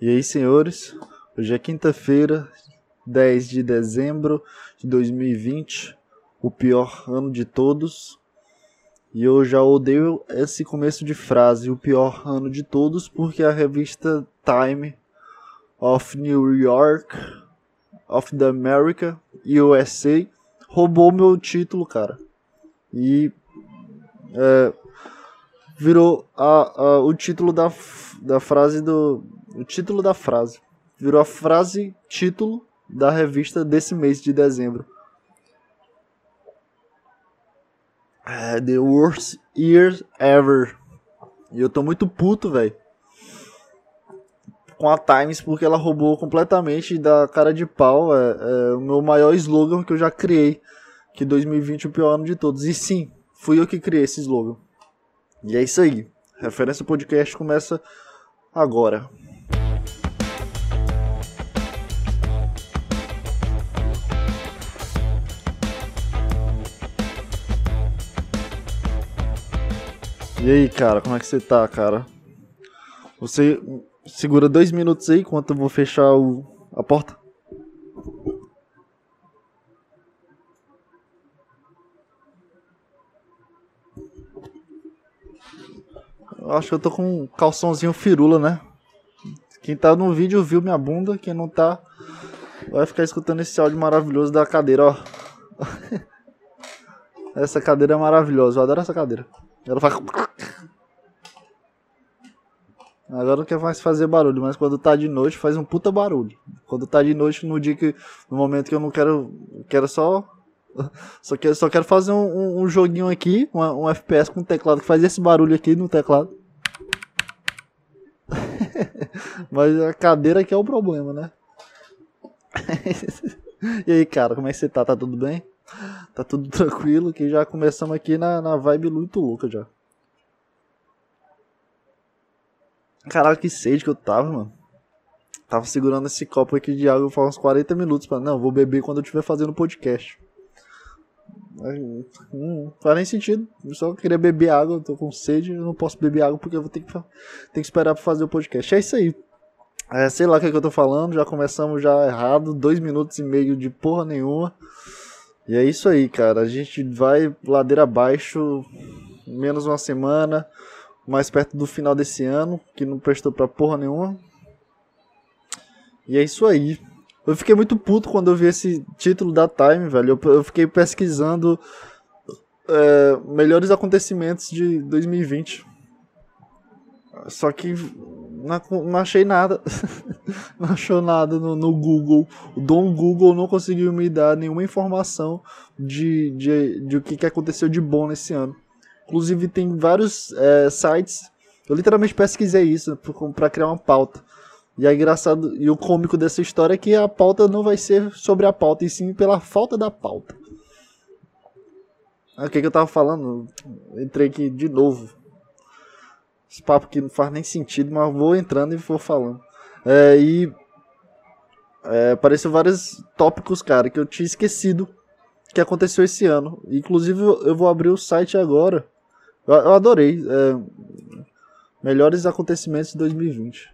E aí, senhores, hoje é quinta-feira, 10 de dezembro de 2020, o pior ano de todos. E eu já odeio esse começo de frase, o pior ano de todos, porque a revista Time of New York, of the America, USA, roubou meu título, cara. E é, virou a, a, o título da, da frase do, o título da frase. Virou a frase título da revista desse mês de dezembro. É, the worst year ever. E eu tô muito puto, velho. Com a Times, porque ela roubou completamente da cara de pau. É, é, o meu maior slogan que eu já criei. Que 2020 é o pior ano de todos. E sim, fui eu que criei esse slogan. E é isso aí. Referência podcast começa agora. E aí, cara, como é que você tá, cara? Você segura dois minutos aí enquanto eu vou fechar o, a porta? Eu acho que eu tô com um calçãozinho firula, né? Quem tá no vídeo viu minha bunda, quem não tá vai ficar escutando esse áudio maravilhoso da cadeira, ó. essa cadeira é maravilhosa, eu adoro essa cadeira. Ela faz. Agora não quer mais fazer barulho, mas quando tá de noite faz um puta barulho. Quando tá de noite, no dia que. No momento que eu não quero. Quero só. Só quero, só quero fazer um, um, joguinho aqui, um, um, FPS com teclado que faz esse barulho aqui no teclado. Mas a cadeira aqui é o problema, né? e aí, cara, como é que você tá? Tá tudo bem? Tá tudo tranquilo, que já começamos aqui na, na vibe muito louca já. Caralho, que sede que eu tava, mano. Tava segurando esse copo aqui de água faz uns 40 minutos. Pra... Não, vou beber quando eu estiver fazendo podcast. Hum, não faz nem sentido. Eu só queria beber água, eu tô com sede, eu não posso beber água porque eu vou ter que, ter que esperar pra fazer o podcast. É isso aí. É, sei lá o que, é que eu tô falando, já começamos já errado, dois minutos e meio de porra nenhuma. E é isso aí, cara. A gente vai ladeira abaixo, menos uma semana, mais perto do final desse ano, que não prestou pra porra nenhuma. E é isso aí. Eu fiquei muito puto quando eu vi esse título da Time, velho. Eu, eu fiquei pesquisando é, melhores acontecimentos de 2020. Só que não, não achei nada. não achou nada no, no, Google. O Dom Google não conseguiu me dar nenhuma informação de, de, de o que, que aconteceu de bom nesse ano. Inclusive tem vários é, sites. Eu literalmente pesquisei isso para criar uma pauta. E é engraçado, e o cômico dessa história é que a pauta não vai ser sobre a pauta, e sim pela falta da pauta. Ah, o que, que eu tava falando? Entrei aqui de novo esse papo que não faz nem sentido, mas vou entrando e vou falando. É, e é, apareceu vários tópicos, cara, que eu tinha esquecido que aconteceu esse ano. Inclusive, eu vou abrir o site agora. Eu, eu adorei. É, melhores acontecimentos de 2020.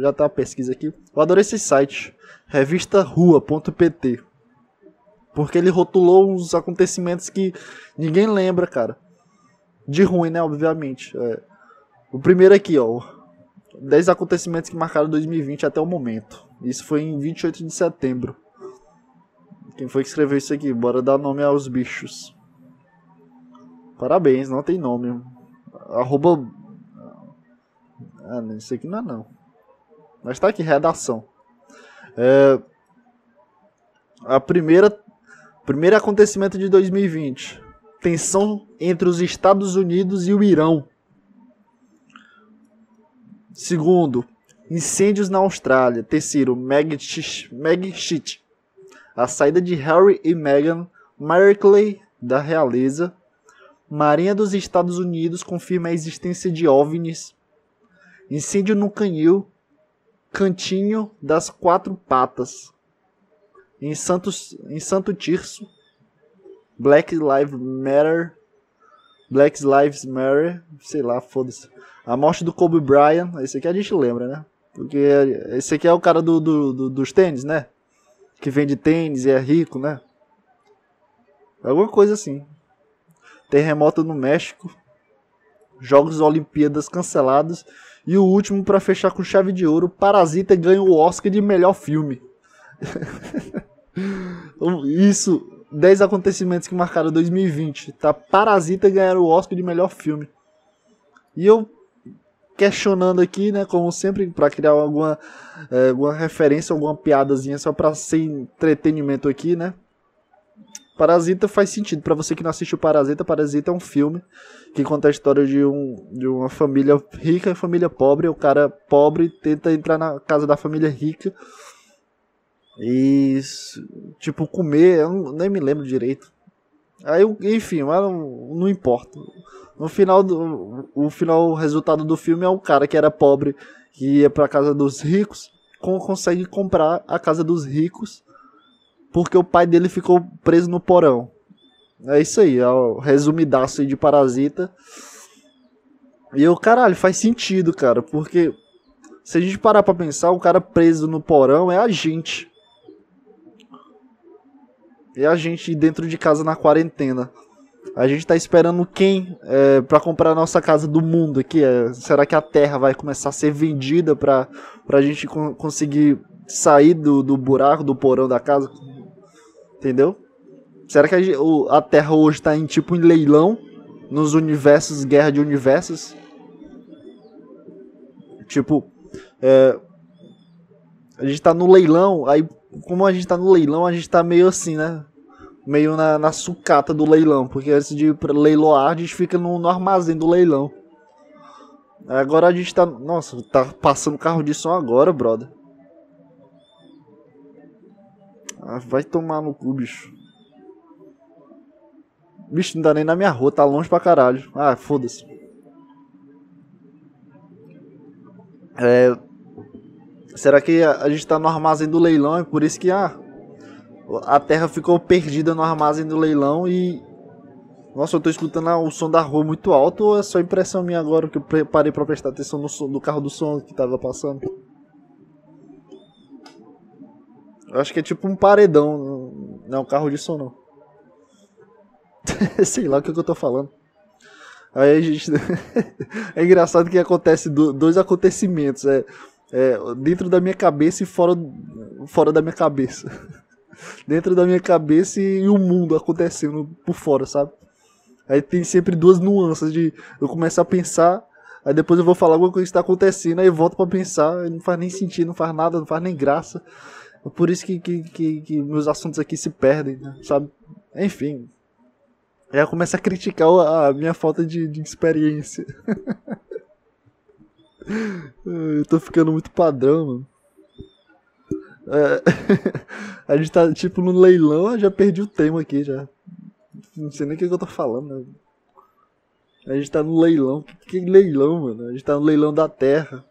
Já tá a pesquisa aqui. Eu adorei esse site. Revistarua.pt. Porque ele rotulou uns acontecimentos que ninguém lembra, cara. De ruim, né? Obviamente. É, o primeiro aqui, ó. 10 acontecimentos que marcaram 2020 até o momento. Isso foi em 28 de setembro. Quem foi que escreveu isso aqui? Bora dar nome aos bichos. Parabéns, não tem nome. Arroba. Ah, isso aqui não é não. Mas tá aqui, redação. É... A primeira. Primeiro acontecimento de 2020. Tensão entre os Estados Unidos e o Irão. Segundo, incêndios na Austrália. Terceiro, Meg Shit. A saída de Harry e Meghan Markle da realeza. Marinha dos Estados Unidos confirma a existência de OVNIs. Incêndio no canil. Cantinho das Quatro Patas. Em, Santos, em Santo Tirso. Black Lives Matter. Black Lives Matter. Sei lá, foda-se. A morte do Kobe Bryant, esse aqui a gente lembra, né? Porque esse aqui é o cara do, do, do, dos tênis, né? Que vende tênis e é rico, né? Alguma coisa assim. Terremoto no México. Jogos Olimpíadas cancelados. E o último, para fechar com chave de ouro, Parasita ganha o Oscar de melhor filme. Isso, 10 acontecimentos que marcaram 2020. Tá? Parasita ganhar o Oscar de melhor filme. E eu questionando aqui, né, como sempre, para criar alguma, é, alguma referência, alguma piadazinha só para ser entretenimento aqui, né? Parasita faz sentido. para você que não assistiu Parasita, Parasita é um filme que conta a história de, um, de uma família rica e família pobre. O cara pobre tenta entrar na casa da família rica e, tipo, comer, eu nem me lembro direito. Aí, enfim, mas não, não importa. No final, do, o final, o resultado do filme é um cara que era pobre, que ia pra casa dos ricos, consegue comprar a casa dos ricos, porque o pai dele ficou preso no porão. É isso aí, é o resumidaço de Parasita. E o caralho, faz sentido, cara, porque se a gente parar pra pensar, o cara preso no porão é a gente. É a gente dentro de casa na quarentena. A gente tá esperando quem é, para comprar a nossa casa do mundo aqui? É, será que a terra vai começar a ser vendida pra, pra gente co conseguir sair do, do buraco, do porão da casa? Entendeu? Será que a, gente, a terra hoje tá em tipo em leilão? Nos universos, guerra de universos? Tipo, é, a gente tá no leilão, aí como a gente tá no leilão, a gente tá meio assim, né? meio na, na sucata do leilão, porque antes de leiloar a gente fica no, no armazém do leilão. Agora a gente tá. Nossa, tá passando carro de som agora, brother. Ah, vai tomar no cu, bicho. Bicho, não dá nem na minha rua, tá longe pra caralho. Ah, foda-se. É. Será que a, a gente tá no armazém do leilão? É por isso que, ah, a terra ficou perdida no armazém do leilão e. Nossa, eu tô escutando o som da rua muito alto ou é só impressão minha agora que eu parei pra prestar atenção no, som, carro do som que tava passando? Eu acho que é tipo um paredão, não é um carro de som não. Sei lá o que, é que eu tô falando. Aí a gente. é engraçado que acontece dois acontecimentos. É, é, dentro da minha cabeça e fora, fora da minha cabeça dentro da minha cabeça e, o mundo acontecendo por fora, sabe? Aí tem sempre duas nuances de eu começar a pensar, aí depois eu vou falar alguma coisa que está acontecendo, aí volto para pensar, não faz nem sentido, não faz nada, não faz nem graça. É por isso que, que, que, que meus assuntos aqui se perdem, né? sabe? Enfim. Aí eu começo a criticar a minha falta de, de experiência. eu tô ficando muito padrão, mano. É, a gente tá tipo no leilão, já perdi o tema aqui já. Não sei nem o que, que eu tô falando. Né? A gente tá no leilão. Que, que leilão, mano? A gente tá no leilão da terra.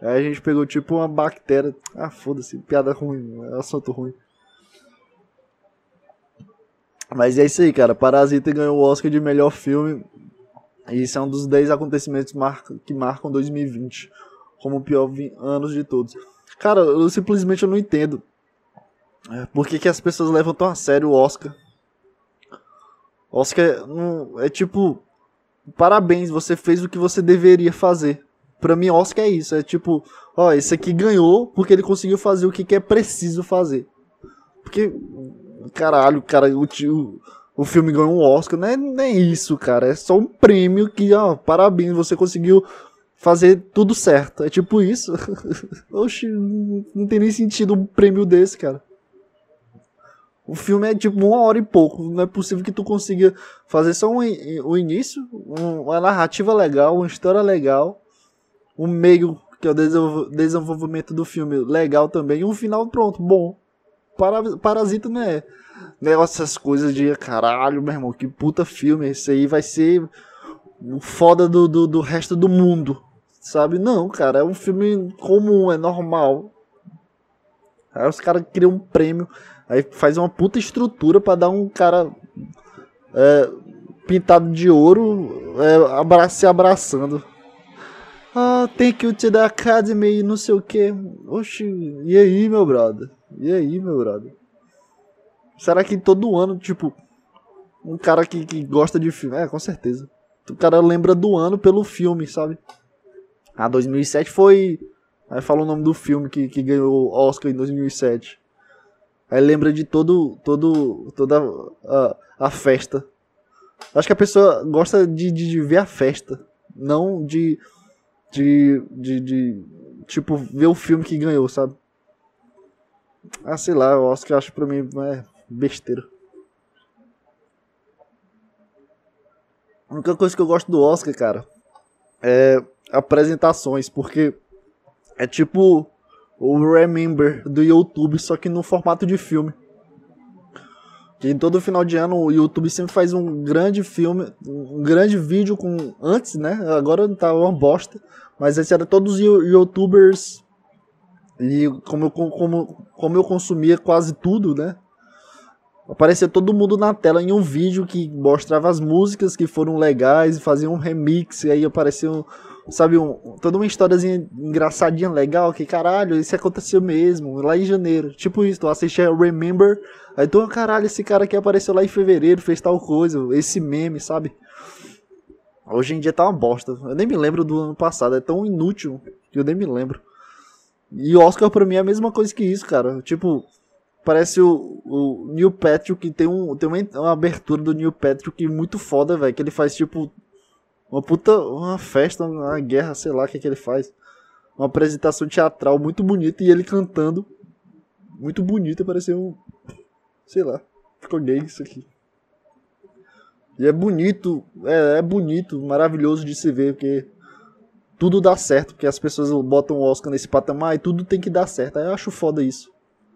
Aí a gente pegou tipo uma bactéria. Ah, foda-se, piada ruim, é assunto ruim. Mas é isso aí, cara. Parasita ganhou o Oscar de melhor filme. E isso é um dos 10 acontecimentos que marcam 2020 como o pior ano de todos. Cara, eu simplesmente eu não entendo. É, por que, que as pessoas levam tão a sério o Oscar? Oscar é, é tipo. Parabéns, você fez o que você deveria fazer. Pra mim, Oscar é isso. É tipo, ó, esse aqui ganhou porque ele conseguiu fazer o que, que é preciso fazer. Porque, caralho, cara, o, o, o filme ganhou um Oscar. Não é, não é isso, cara. É só um prêmio que, ó, parabéns, você conseguiu fazer tudo certo. É tipo isso. Oxi, não tem nem sentido um prêmio desse, cara. O filme é tipo uma hora e pouco. Não é possível que tu consiga fazer só um, um início, uma narrativa legal, uma história legal, um meio, que é o desenvolvimento do filme, legal também, e um final pronto, bom. Parasita não é negócio essas coisas de caralho, meu irmão, que puta filme. Esse aí vai ser o foda do, do, do resto do mundo. Sabe? Não, cara, é um filme comum, é normal. Aí os caras criam um prêmio, aí faz uma puta estrutura para dar um cara é, pintado de ouro é, abra se abraçando. Ah, thank you to the Academy, não sei o que. Oxi, e aí, meu brother? E aí, meu brother? Será que todo ano, tipo, um cara que, que gosta de filme. É, com certeza. O cara lembra do ano pelo filme, sabe? Ah, 2007 foi. Aí fala o nome do filme que, que ganhou Oscar em 2007. Aí lembra de todo, todo, toda a, a festa. Acho que a pessoa gosta de, de, de ver a festa, não de, de, de, de, tipo, ver o filme que ganhou, sabe? Ah, sei lá, o Oscar acho pra mim é besteira. A única coisa que eu gosto do Oscar, cara, é apresentações, porque é tipo o Remember do YouTube, só que no formato de filme. Que todo final de ano o YouTube sempre faz um grande filme, um grande vídeo com. Antes, né? Agora tá uma bosta. Mas esse era todos os youtubers. E como eu, como, como eu consumia quase tudo, né? Aparecia todo mundo na tela em um vídeo que mostrava as músicas que foram legais, fazia um remix, e aí aparecia, um, sabe, um, toda uma historiazinha engraçadinha, legal, que caralho, isso aconteceu mesmo, lá em janeiro. Tipo isso, tu assistia Remember, aí tu, caralho, esse cara aqui apareceu lá em fevereiro, fez tal coisa, esse meme, sabe? Hoje em dia tá uma bosta. Eu nem me lembro do ano passado, é tão inútil que eu nem me lembro. E Oscar pra mim é a mesma coisa que isso, cara. Tipo, Parece o, o Neil Patrick, tem, um, tem uma, uma abertura do Neil Patrick muito foda, velho. Que ele faz tipo uma puta. Uma festa, uma guerra, sei lá o que, que ele faz. Uma apresentação teatral muito bonita e ele cantando. Muito bonita, parecia um. Sei lá. Ficou gay isso aqui. E é bonito, é, é bonito, maravilhoso de se ver, porque tudo dá certo, porque as pessoas botam o Oscar nesse patamar e tudo tem que dar certo. Eu acho foda isso.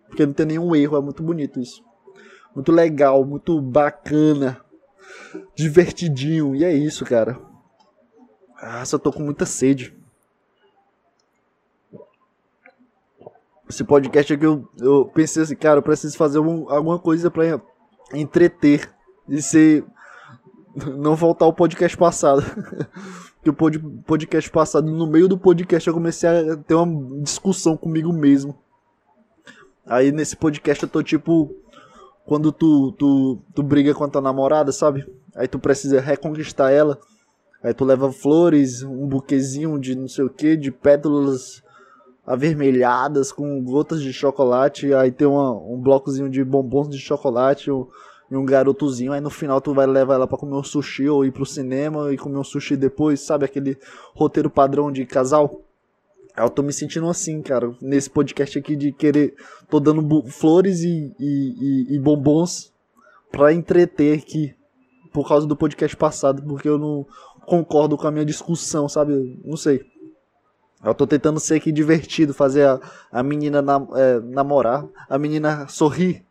Porque não tem nenhum erro, é muito bonito isso. Muito legal, muito bacana. Divertidinho. E é isso, cara. Ah, só tô com muita sede. Esse podcast aqui eu, eu pensei assim, cara, eu preciso fazer um, alguma coisa pra entreter. E ser. Não voltar ao podcast passado. Porque o podcast passado, no meio do podcast, eu comecei a ter uma discussão comigo mesmo. Aí nesse podcast eu tô tipo. Quando tu, tu, tu briga com a tua namorada, sabe? Aí tu precisa reconquistar ela. Aí tu leva flores, um buquezinho de não sei o que, de pétalas avermelhadas com gotas de chocolate. Aí tem uma, um blocozinho de bombons de chocolate um, e um garotozinho. Aí no final tu vai levar ela para comer um sushi ou ir pro cinema e comer um sushi depois, sabe? Aquele roteiro padrão de casal. Eu tô me sentindo assim, cara, nesse podcast aqui de querer. Tô dando flores e, e, e, e bombons pra entreter aqui. Por causa do podcast passado, porque eu não concordo com a minha discussão, sabe? Não sei. Eu tô tentando ser aqui divertido, fazer a, a menina na, é, namorar, a menina sorrir,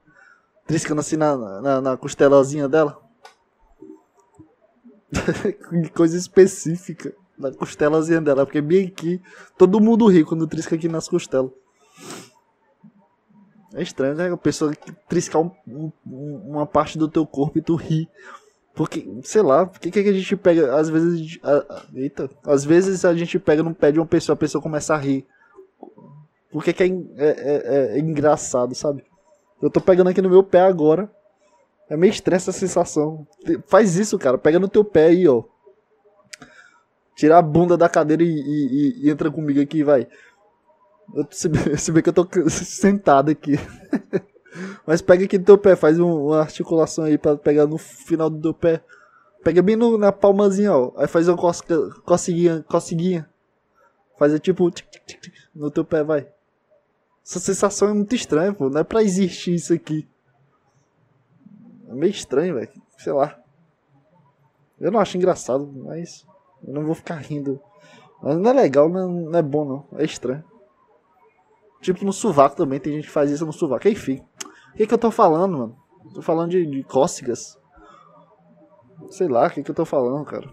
triscando assim na, na, na costelazinha dela. Coisa específica na costelazinha dela, porque bem aqui todo mundo ri quando trisca aqui nas costelas. É estranho, né? A pessoa triscar um, um, uma parte do teu corpo e tu ri. Porque, sei lá, por que, que a gente pega. Às vezes. A eita. Às vezes a gente pega no pé de uma pessoa, a pessoa começa a rir. Por que, que é, é, é, é engraçado, sabe? Eu tô pegando aqui no meu pé agora. É meio estranha essa sensação. Faz isso, cara. Pega no teu pé aí, ó. Tira a bunda da cadeira e, e, e entra comigo aqui, vai. Eu, se, se bem que eu tô sentado aqui. Mas pega aqui no teu pé, faz um, uma articulação aí pra pegar no final do teu pé. Pega bem no, na palmazinha, ó. Aí faz uma cosca, coceguinha, coceguinha. Faz tipo tic, tic, tic, no teu pé, vai. Essa sensação é muito estranha, pô. Não é pra existir isso aqui. É meio estranho, velho. Sei lá. Eu não acho engraçado, mas. Eu não vou ficar rindo. Mas não é legal, não é bom não. É estranho. Tipo no sovaco também, tem gente que faz isso no sovaco. Enfim. O que, que eu tô falando, mano? Tô falando de, de cócegas. Sei lá, o que, que eu tô falando, cara.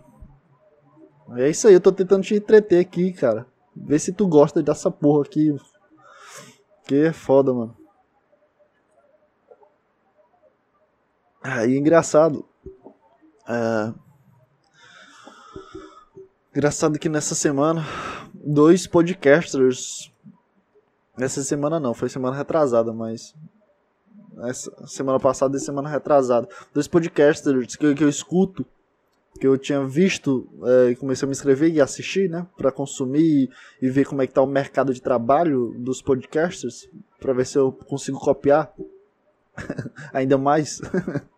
É isso aí, eu tô tentando te entreter aqui, cara. Vê se tu gosta dessa porra aqui. Que é foda, mano. Aí, ah, engraçado. É... Engraçado que nessa semana dois podcasters. Essa semana não, foi semana retrasada, mas. Essa semana passada e semana retrasada. Dois podcasters que, que eu escuto, que eu tinha visto é, e comecei a me inscrever e assistir, né? Pra consumir e, ver como é que tá o mercado de trabalho dos podcasters. Pra ver se eu consigo copiar ainda mais.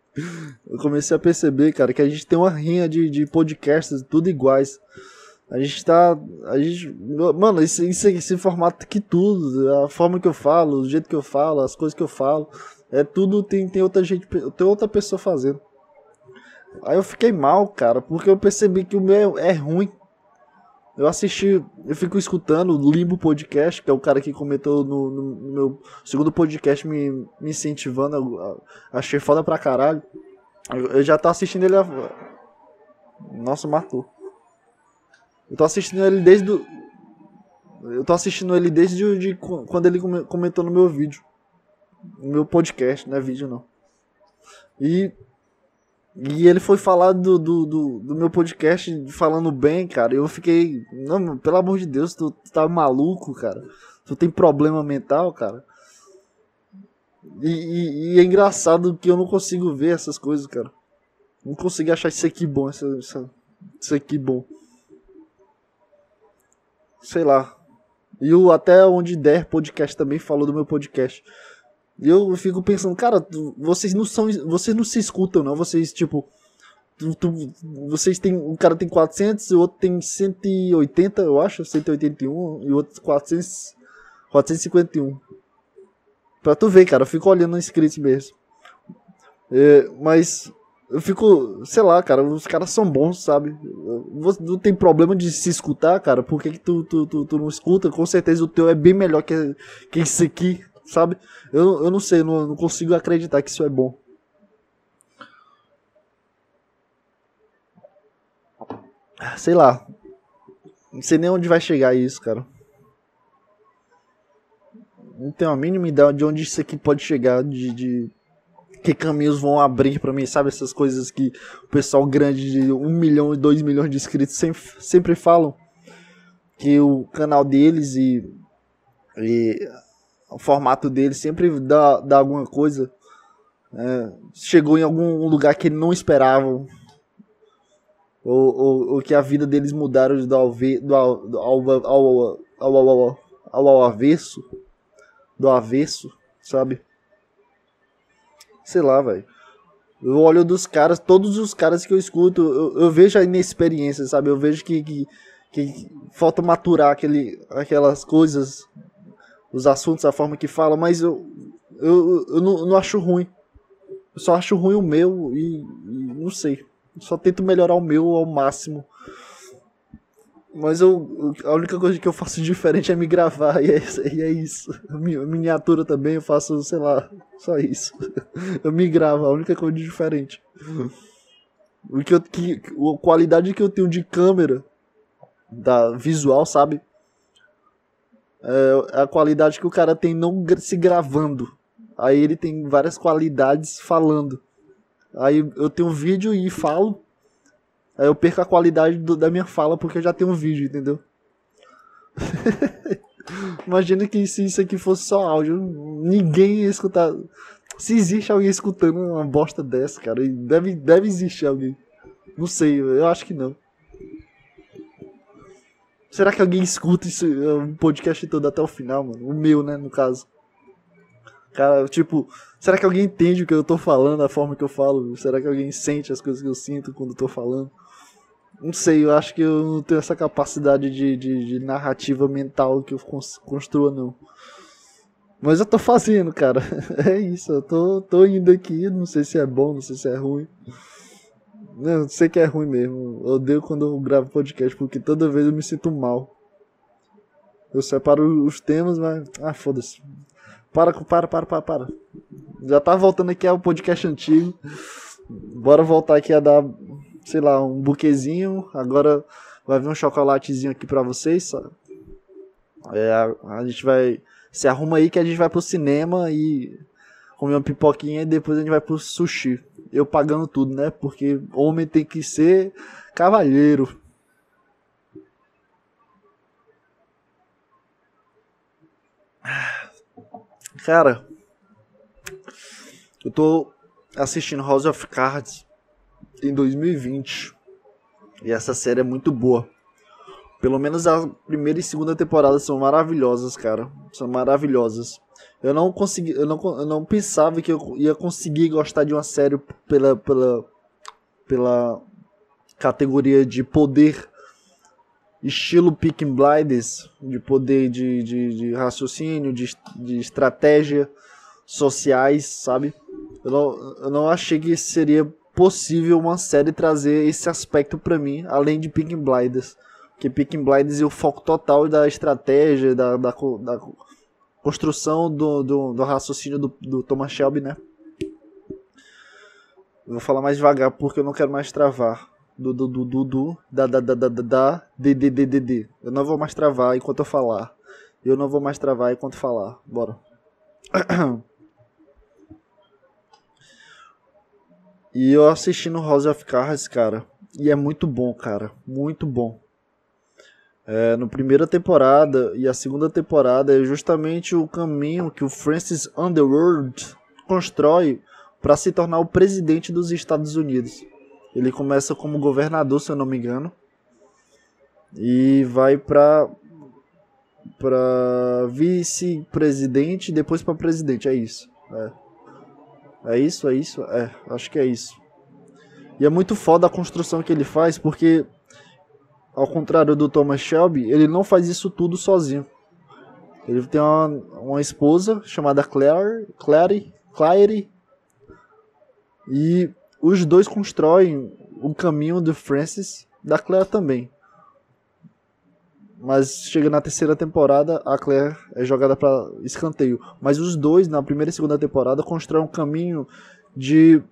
eu comecei a perceber, cara, que a gente tem uma rinha de, de podcasts tudo iguais. A gente tá. A gente. Mano, isso, isso, esse formato que tudo. A forma que eu falo, o jeito que eu falo, as coisas que eu falo. É tudo. Tem, tem outra gente. Tem outra pessoa fazendo. Aí eu fiquei mal, cara, porque eu percebi que o meu é ruim. Eu assisti, eu fico escutando o Limbo Podcast, que é o cara que comentou no, no, no meu segundo podcast me, me incentivando. Eu, achei foda pra caralho. Eu, eu já tô assistindo ele. A... Nossa, matou. Eu tô assistindo ele desde do... Eu tô assistindo ele desde de, quando ele comentou no meu vídeo. No meu podcast, não é vídeo não. E. E ele foi falar do, do, do, do meu podcast falando bem, cara. Eu fiquei. Não, pelo amor de Deus, tu, tu tá maluco, cara. Tu tem problema mental, cara. E, e, e, é engraçado que eu não consigo ver essas coisas, cara. Não consigo achar isso aqui bom, isso, isso, isso aqui bom sei lá. E o Até Onde Der podcast também falou do meu podcast. Eu fico pensando, cara, vocês não são. Vocês não se escutam, não. Vocês, tipo. Tu, tu, vocês tem. Um cara tem 400, o outro tem 180, eu acho, 181, e o outro 400, 451. Pra tu ver, cara, eu fico olhando inscritos mesmo. É, mas eu fico, sei lá, cara, os caras são bons, sabe? Você não tem problema de se escutar, cara. Por que, que tu, tu, tu, tu, não escuta? Com certeza o teu é bem melhor que, que esse aqui, sabe? Eu, eu não sei, não, não consigo acreditar que isso é bom. Sei lá. Não sei nem onde vai chegar isso, cara. Não tenho a mínima ideia de onde isso aqui pode chegar de, de que caminhos vão abrir para mim, sabe? Essas coisas que o pessoal grande de um milhão e dois milhões de inscritos sempre, sempre falam. Que o canal deles e, e o formato deles sempre dá, dá alguma coisa. É, chegou em algum lugar que eles não esperavam. Ou, ou, ou, que a vida deles mudaram do, alve, do, ao, ao, ao, ao, ao, ao avesso. Do avesso, sabe? sei lá, velho. Eu olho dos caras, todos os caras que eu escuto, eu, eu vejo a inexperiência, sabe? Eu vejo que, que, que, falta maturar aquele, aquelas coisas, os assuntos, a forma que fala, mas eu, eu, eu, não, não acho ruim. Eu só acho ruim o meu e, e não sei. Eu só tento melhorar o meu ao máximo. Mas eu, a única coisa que eu faço diferente é me gravar, e é, e é isso. Miniatura também eu faço, sei lá, só isso. Eu me gravo, a única coisa diferente. O que eu, que, a qualidade que eu tenho de câmera, da visual, sabe? É a qualidade que o cara tem não se gravando. Aí ele tem várias qualidades falando. Aí eu tenho um vídeo e falo Aí eu perco a qualidade do, da minha fala porque eu já tenho um vídeo, entendeu? Imagina que se isso aqui fosse só áudio, ninguém ia escutar. Se existe alguém escutando uma bosta dessa, cara, deve, deve existir alguém. Não sei, eu acho que não. Será que alguém escuta isso, um podcast todo até o final, mano? O meu, né, no caso. Cara, tipo, será que alguém entende o que eu tô falando, a forma que eu falo? Será que alguém sente as coisas que eu sinto quando eu tô falando? Não sei, eu acho que eu não tenho essa capacidade de, de, de narrativa mental que eu construa, não. Mas eu tô fazendo, cara. É isso, eu tô, tô indo aqui, não sei se é bom, não sei se é ruim. Não, sei que é ruim mesmo. Eu odeio quando eu gravo podcast, porque toda vez eu me sinto mal. Eu separo os temas, mas. Ah, foda-se. Para, para, para, para, para. Já tá voltando aqui ao podcast antigo. Bora voltar aqui a dar sei lá, um buquezinho. Agora vai vir um chocolatezinho aqui pra vocês. É, a, a gente vai. Se arruma aí que a gente vai pro cinema e comer uma pipoquinha e depois a gente vai pro sushi. Eu pagando tudo, né? Porque homem tem que ser cavalheiro. Cara, eu tô assistindo House of Cards em 2020 e essa série é muito boa. Pelo menos a primeira e segunda temporada são maravilhosas, cara. São maravilhosas. Eu não consegui, eu não, eu não pensava que eu ia conseguir gostar de uma série pela, pela, pela categoria de poder, estilo Picking Blinders, de poder de, de, de raciocínio, de, de estratégia sociais, sabe? Eu não, eu não achei que seria possível uma série trazer esse aspecto para mim, além de Picking Blinders. Porque Picking Blinders é o foco total da estratégia, da, da, da construção do, do, do, raciocínio do, do Thomas Shelby, né? Vou falar mais devagar porque eu não quero mais travar. Do, do, do, do, do da, da, da, da, da, da, d, d, d, d, d. Eu não vou mais travar enquanto eu falar. Eu não vou mais travar enquanto falar. Bora. E eu assisti no House of Cards, cara. E é muito bom, cara. Muito bom. É, no primeira temporada e a segunda temporada é justamente o caminho que o Francis Underwood constrói para se tornar o presidente dos Estados Unidos. Ele começa como governador, se eu não me engano, e vai para para vice-presidente e depois para presidente, é isso. É. é isso, é isso, é, acho que é isso. E é muito foda a construção que ele faz, porque ao contrário do Thomas Shelby, ele não faz isso tudo sozinho. Ele tem uma, uma esposa chamada Claire, Claire, Claire, e os dois constroem o caminho do Francis, da Claire também. Mas chega na terceira temporada, a Claire é jogada para escanteio. Mas os dois, na primeira e segunda temporada, constroem um caminho de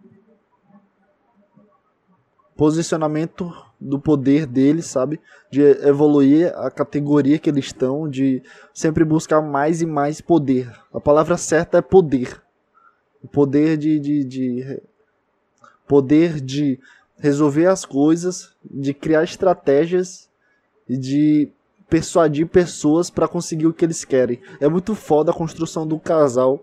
posicionamento do poder deles, sabe? De evoluir a categoria que eles estão, de sempre buscar mais e mais poder. A palavra certa é poder. O poder de, de, de poder de resolver as coisas, de criar estratégias e de persuadir pessoas para conseguir o que eles querem. É muito foda a construção do casal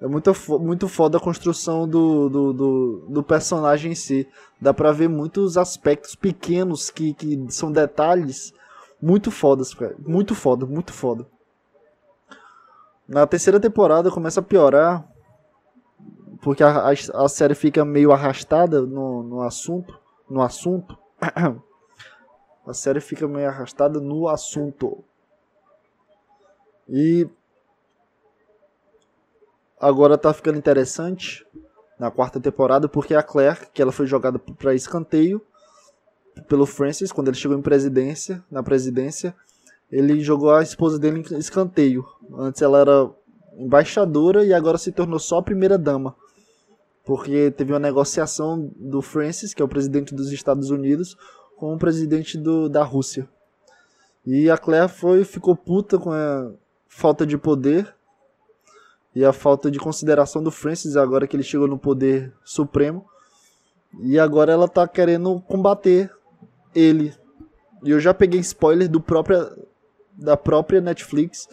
é muito, muito foda a construção do, do, do, do, personagem em si. Dá pra ver muitos aspectos pequenos que, que são detalhes muito fodas, cara. Muito foda, muito foda. Na terceira temporada começa a piorar. Porque a, a, a série fica meio arrastada no, no assunto. No assunto. a série fica meio arrastada no assunto. E agora tá ficando interessante na quarta temporada porque a Claire, que ela foi jogada para escanteio pelo Francis quando ele chegou em presidência, na presidência, ele jogou a esposa dele em escanteio. Antes ela era embaixadora e agora se tornou só a primeira dama. Porque teve uma negociação do Francis, que é o presidente dos Estados Unidos, com o presidente do, da Rússia. E a Claire foi, ficou puta com a falta de poder e a falta de consideração do Francis agora que ele chegou no poder supremo. E agora ela tá querendo combater ele. E eu já peguei spoiler do própria, da própria Netflix,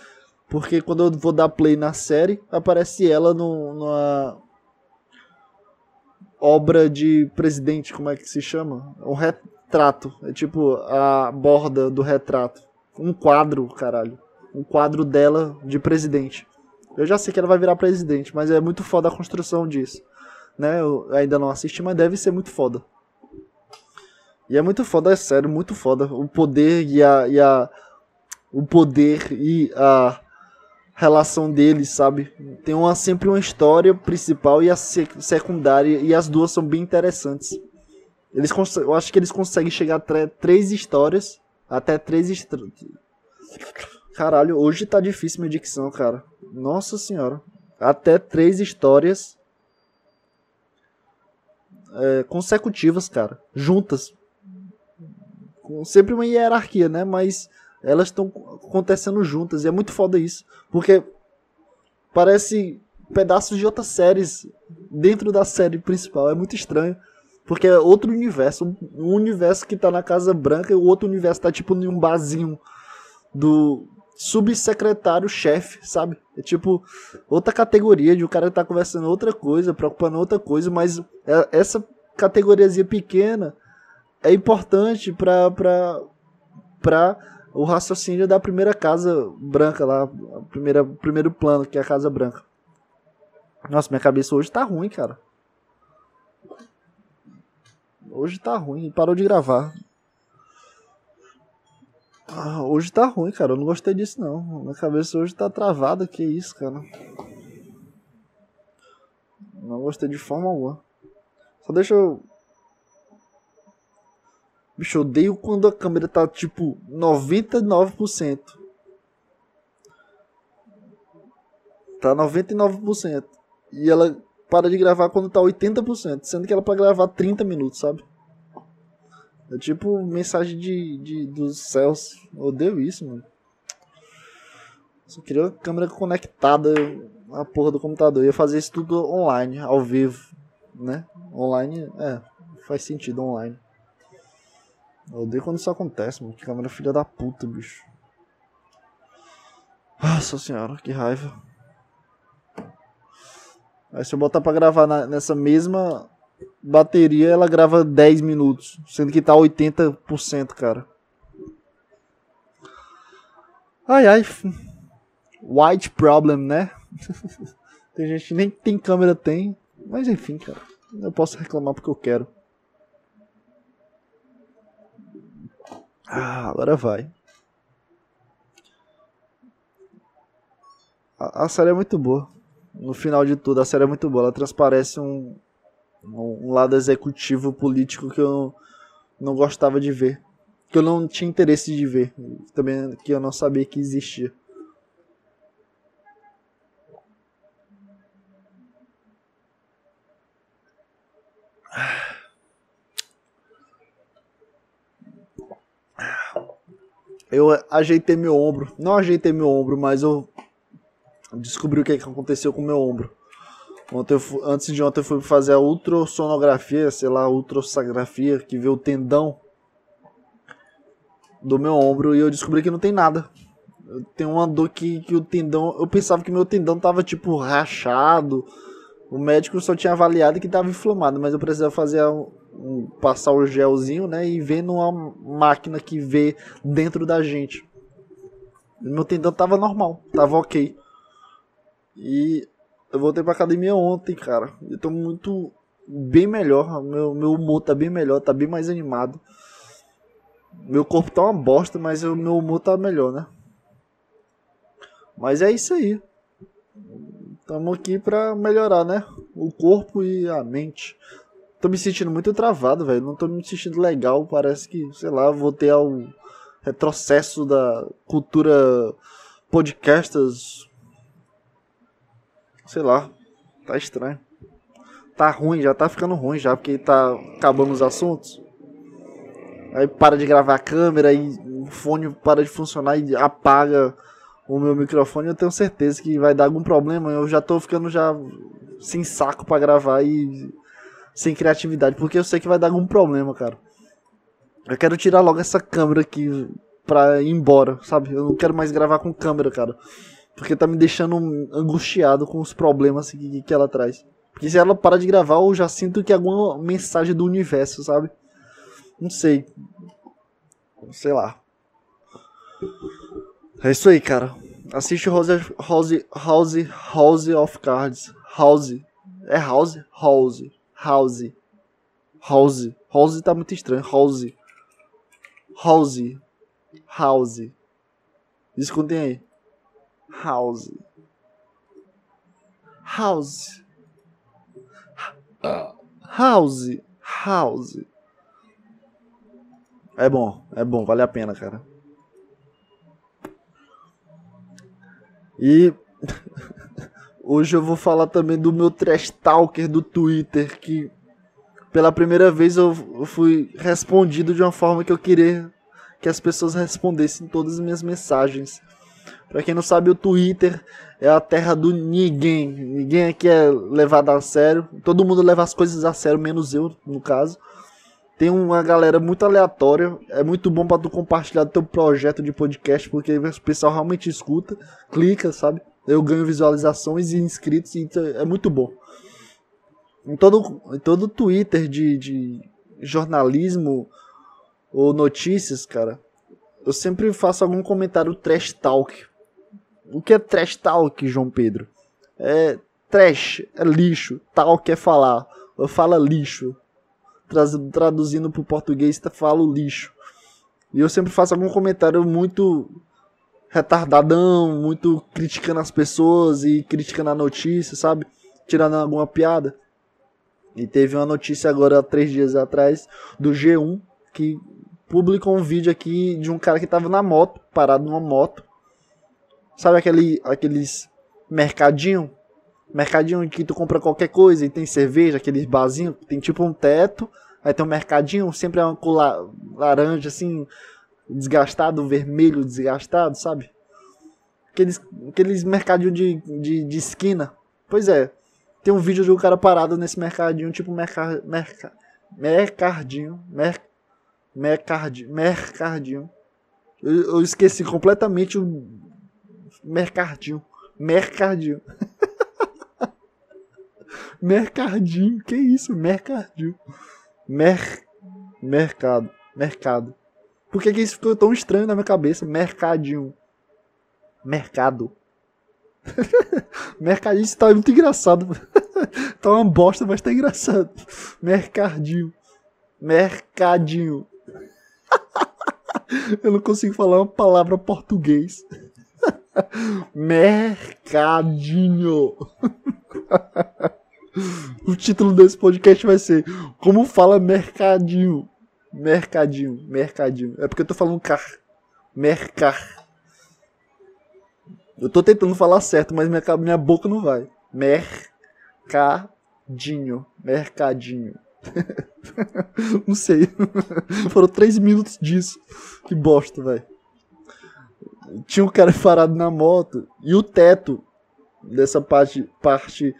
porque quando eu vou dar play na série, aparece ela no, numa obra de presidente, como é que se chama? Um retrato. É tipo a borda do retrato. Um quadro, caralho. Um quadro dela de presidente. Eu já sei que ela vai virar presidente, mas é muito foda a construção disso. Né? Eu ainda não assisti, mas deve ser muito foda. E é muito foda, é sério, muito foda. O poder e a. E a o poder e a relação deles, sabe? Tem uma, sempre uma história principal e a secundária, e as duas são bem interessantes. Eles eu acho que eles conseguem chegar a três histórias, até três histórias. Caralho, hoje tá difícil minha dicção, cara. Nossa senhora. Até três histórias é, consecutivas, cara. Juntas. Com sempre uma hierarquia, né? Mas elas estão acontecendo juntas. E é muito foda isso. Porque parece pedaços de outras séries dentro da série principal. É muito estranho. Porque é outro universo. Um universo que tá na Casa Branca e o outro universo tá tipo em um barzinho do subsecretário-chefe, sabe? É tipo outra categoria de um cara tá conversando outra coisa, preocupando outra coisa, mas é, essa categoriazinha pequena é importante pra, pra, pra o raciocínio da primeira casa branca lá, a primeira, primeiro plano, que é a casa branca. Nossa, minha cabeça hoje tá ruim, cara. Hoje tá ruim, parou de gravar. Ah, hoje tá ruim, cara. Eu não gostei disso, não. Minha cabeça hoje tá travada. Que isso, cara. Não gostei de forma alguma. Só deixa eu. Bicho, eu odeio quando a câmera tá tipo 99%. Tá 99%. E ela para de gravar quando tá 80%, sendo que ela para gravar 30 minutos, sabe? É tipo mensagem de, de dos céus. Odeio isso, mano. Só queria a câmera conectada à porra do computador. Eu ia fazer isso tudo online, ao vivo, né? Online, é, faz sentido online. Eu odeio quando isso acontece, mano. Que câmera filha da puta, bicho. Nossa senhora, que raiva. Aí se eu botar pra gravar na, nessa mesma bateria, ela grava 10 minutos. Sendo que tá 80%, cara. Ai, ai. White problem, né? tem gente que nem tem câmera, tem. Mas enfim, cara. Eu posso reclamar porque eu quero. Ah, agora vai. A, a série é muito boa no final de tudo, a série é muito boa. Ela transparece um, um lado executivo político que eu não gostava de ver. Que eu não tinha interesse de ver. Também que eu não sabia que existia. Eu ajeitei meu ombro. Não ajeitei meu ombro, mas eu descobri o que, aconteceu com meu ombro. Ontem fui, antes de ontem eu fui fazer a ultrassonografia, sei lá, ultrassografia, que vê o tendão do meu ombro e eu descobri que não tem nada. Tem uma dor que, que o tendão. Eu pensava que meu tendão tava tipo rachado. O médico só tinha avaliado que tava inflamado, mas eu precisava fazer um, um, passar o gelzinho, né? E ver numa máquina que vê dentro da gente. Meu tendão tava normal, tava ok. E eu voltei pra academia ontem, cara. Eu tô muito bem melhor. Meu, meu humor tá bem melhor, tá bem mais animado. Meu corpo tá uma bosta, mas o meu humor tá melhor, né? Mas é isso aí. Estamos aqui pra melhorar, né? O corpo e a mente. Tô me sentindo muito travado, velho. Não tô me sentindo legal. Parece que, sei lá, vou ter ao retrocesso da cultura podcasters sei lá, tá estranho. Tá ruim, já tá ficando ruim já, porque tá acabando os assuntos. Aí para de gravar a câmera e o fone para de funcionar e apaga o meu microfone. Eu tenho certeza que vai dar algum problema. Eu já tô ficando já sem saco para gravar e sem criatividade, porque eu sei que vai dar algum problema, cara. Eu quero tirar logo essa câmera aqui pra ir embora, sabe? Eu não quero mais gravar com câmera, cara. Porque tá me deixando angustiado com os problemas que, que ela traz. Porque se ela parar de gravar, eu já sinto que é alguma mensagem do universo, sabe? Não sei. Sei lá. É isso aí, cara. Assiste House, House, House, House of Cards. House. É House? House. House. House. House tá muito estranho. House. House. House. Escutem aí. House. House. House. House. É bom, é bom, vale a pena, cara. E hoje eu vou falar também do meu trash talker do Twitter que pela primeira vez eu fui respondido de uma forma que eu queria que as pessoas respondessem todas as minhas mensagens. Pra quem não sabe, o Twitter é a terra do ninguém. Ninguém aqui é levado a sério. Todo mundo leva as coisas a sério, menos eu, no caso. Tem uma galera muito aleatória. É muito bom para tu compartilhar teu projeto de podcast, porque o pessoal realmente escuta, clica, sabe? Eu ganho visualizações e inscritos, e é muito bom. Em todo, em todo Twitter de, de jornalismo ou notícias, cara, eu sempre faço algum comentário trash talk. O que é trash talk, João Pedro? É trash, é lixo, talk é falar. Eu falo lixo. Traduzindo para o português, falo lixo. E eu sempre faço algum comentário muito retardadão, muito criticando as pessoas e criticando a notícia, sabe? Tirando alguma piada. E teve uma notícia agora, três dias atrás, do G1, que publicou um vídeo aqui de um cara que tava na moto, parado numa moto. Sabe aquele, aqueles mercadinho? Mercadinho que tu compra qualquer coisa e tem cerveja, aqueles barzinhos, tem tipo um teto, aí tem um mercadinho, sempre é uma cor laranja assim, desgastado, vermelho desgastado, sabe? Aqueles, aqueles mercadinhos de, de, de esquina. Pois é, tem um vídeo de um cara parado nesse mercadinho, tipo merca, merca, mercadinho, mer, mercadinho, mercadinho. Eu, eu esqueci completamente o mercadinho, mercadinho. mercadinho, que isso, mercadinho. Mer, mercado, mercado. Por que, que isso ficou tão estranho na minha cabeça? Mercadinho. Mercado. Mercadinho tá muito engraçado. tá uma bosta, mas tá engraçado. Mercadinho. Mercadinho. Eu não consigo falar uma palavra português. Mercadinho. O título desse podcast vai ser Como fala mercadinho. Mercadinho, mercadinho. É porque eu tô falando car. Mercar. Eu tô tentando falar certo, mas minha, minha boca não vai. Mercadinho. Mercadinho. não sei. Foram três minutos disso. Que bosta, velho. Tinha um cara parado na moto e o teto dessa parte, parte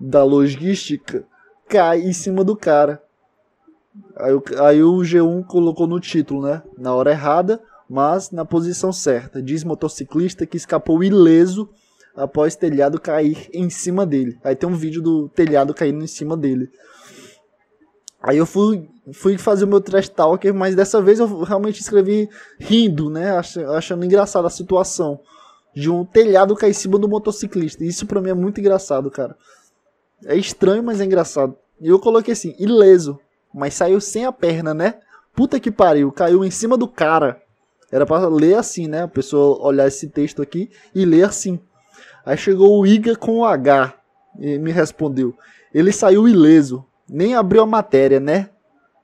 da logística cai em cima do cara. Aí, aí o G1 colocou no título, né? Na hora errada, mas na posição certa. Diz motociclista que escapou ileso após telhado cair em cima dele. Aí tem um vídeo do telhado caindo em cima dele. Aí eu fui, fui fazer o meu trash talker, mas dessa vez eu realmente escrevi rindo, né? Achando engraçada a situação. De um telhado cair em cima do motociclista. Isso pra mim é muito engraçado, cara. É estranho, mas é engraçado. E eu coloquei assim, ileso. Mas saiu sem a perna, né? Puta que pariu, caiu em cima do cara. Era para ler assim, né? A pessoa olhar esse texto aqui e ler assim. Aí chegou o Iga com o H e me respondeu: Ele saiu ileso, nem abriu a matéria, né?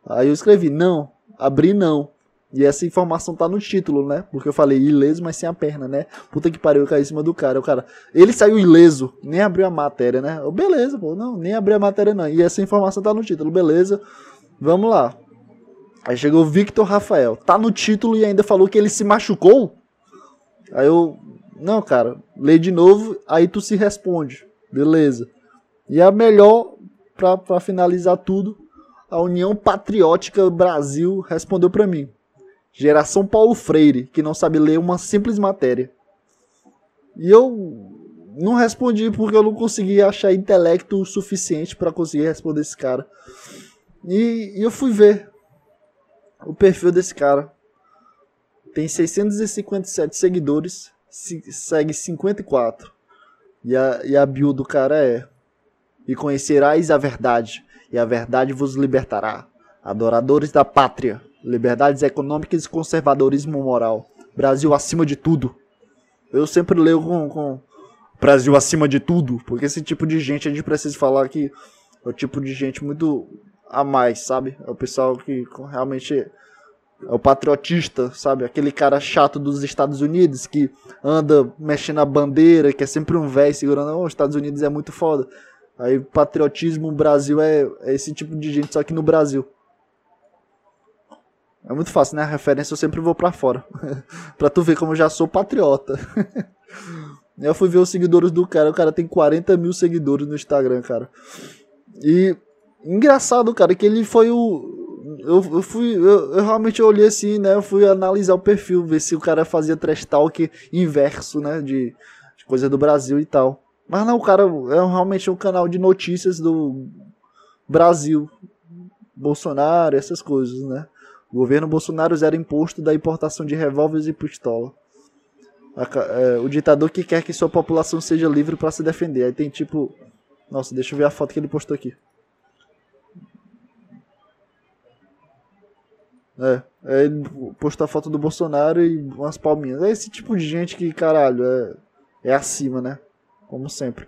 Aí eu escrevi: Não, abri não. E essa informação tá no título, né? Porque eu falei ileso, mas sem a perna, né? Puta que pariu, eu caí em cima do cara. O cara, ele saiu ileso, nem abriu a matéria, né? Eu, beleza, pô, não, nem abriu a matéria não. E essa informação tá no título, beleza. Vamos lá. Aí chegou o Victor Rafael. Tá no título e ainda falou que ele se machucou? Aí eu. Não, cara, lê de novo, aí tu se responde. Beleza. E a melhor, pra finalizar tudo, a União Patriótica Brasil respondeu para mim. Geração Paulo Freire, que não sabe ler uma simples matéria. E eu não respondi porque eu não consegui achar intelecto suficiente para conseguir responder esse cara. E, e eu fui ver o perfil desse cara. Tem 657 seguidores, segue 54. E a, e a bio do cara é: E conhecerás a verdade, e a verdade vos libertará. Adoradores da pátria, liberdades econômicas e conservadorismo moral. Brasil acima de tudo. Eu sempre leio com, com Brasil acima de tudo, porque esse tipo de gente a gente precisa falar que é o tipo de gente muito a mais, sabe? É o pessoal que realmente é o patriotista, sabe? Aquele cara chato dos Estados Unidos que anda mexendo a bandeira, que é sempre um velho segurando, oh, os Estados Unidos é muito foda. Aí patriotismo Brasil é, é esse tipo de gente, só que no Brasil. É muito fácil, né? A referência eu sempre vou para fora. pra tu ver como eu já sou patriota. eu fui ver os seguidores do cara. O cara tem 40 mil seguidores no Instagram, cara. E Engraçado, cara, que ele foi o. eu, eu fui. Eu, eu, realmente olhei assim, né? Eu fui analisar o perfil, ver se o cara fazia trash talk inverso, né? De, de coisa do Brasil e tal. Mas não, o cara é realmente um canal de notícias do Brasil. Bolsonaro, essas coisas, né? O governo Bolsonaro zera imposto da importação de revólveres e pistola. É, o ditador que quer que sua população seja livre para se defender. Aí tem tipo. Nossa, deixa eu ver a foto que ele postou aqui. É, é ele postou a foto do Bolsonaro e umas palminhas. É esse tipo de gente que, caralho, é, é acima, né? Como sempre.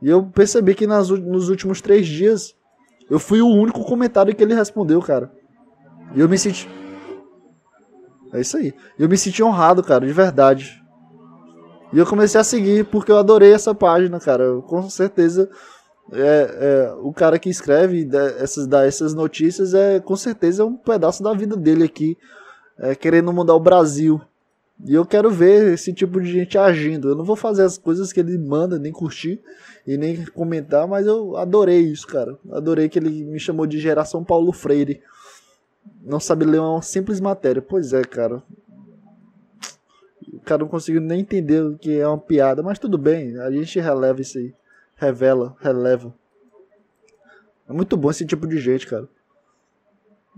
E eu percebi que nas, nos últimos três dias eu fui o único comentário que ele respondeu, cara. E eu me senti. É isso aí. Eu me senti honrado, cara, de verdade. E eu comecei a seguir porque eu adorei essa página, cara. Com certeza, é, é, o cara que escreve essas, dá essas notícias é com certeza um pedaço da vida dele aqui, é, querendo mudar o Brasil. E eu quero ver esse tipo de gente agindo. Eu não vou fazer as coisas que ele manda, nem curtir e nem comentar, mas eu adorei isso, cara. Adorei que ele me chamou de geração Paulo Freire não sabe ler uma simples matéria. Pois é, cara. O cara não conseguiu nem entender o que é uma piada, mas tudo bem, a gente releva isso aí. Revela, releva. É muito bom esse tipo de gente, cara.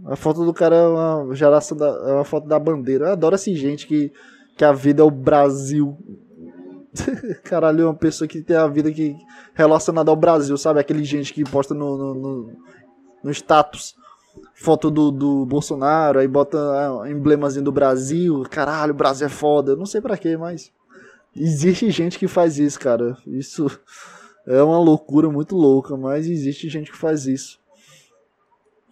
A foto do cara é uma geração da, é uma foto da bandeira. Eu adoro essa gente que, que a vida é o Brasil. Caralho, é uma pessoa que tem a vida que relacionada ao Brasil, sabe? Aquele gente que posta no, no, no, no status foto do, do Bolsonaro, aí bota ah, emblemazinho do Brasil. Caralho, o Brasil é foda. Não sei para quê, mas existe gente que faz isso, cara. Isso é uma loucura muito louca, mas existe gente que faz isso.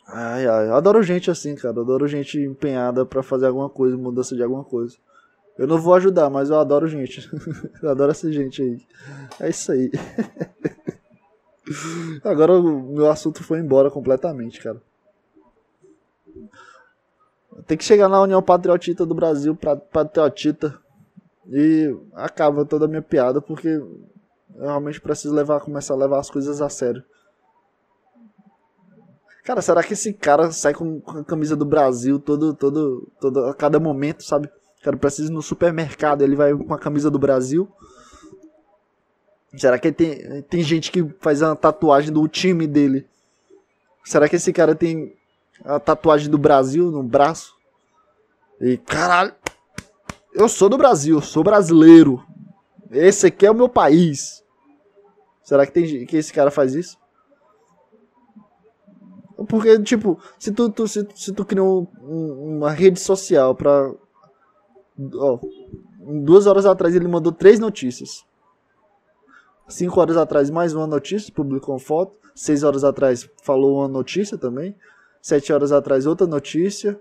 Ai, ai, adoro gente assim, cara. Eu adoro gente empenhada para fazer alguma coisa, mudança de alguma coisa. Eu não vou ajudar, mas eu adoro gente. eu adoro essa gente aí. É isso aí. Agora o meu assunto foi embora completamente, cara. Tem que chegar na União Patriotita do Brasil, Patriotita, e acaba toda a minha piada, porque eu realmente preciso levar, começar a levar as coisas a sério. Cara, será que esse cara sai com, a camisa do Brasil todo, todo, todo, a cada momento, sabe? Cara precisa ir no supermercado, ele vai com a camisa do Brasil. Será que tem, tem gente que faz uma tatuagem do time dele? Será que esse cara tem a tatuagem do Brasil no braço. E caralho, eu sou do Brasil, sou brasileiro. Esse aqui é o meu país. Será que tem que esse cara faz isso? Porque, tipo, se tu, tu se, se, tu criou um, uma rede social pra. Ó, duas horas atrás ele mandou três notícias. Cinco horas atrás mais uma notícia, publicou uma foto. Seis horas atrás falou uma notícia também. Sete horas atrás, outra notícia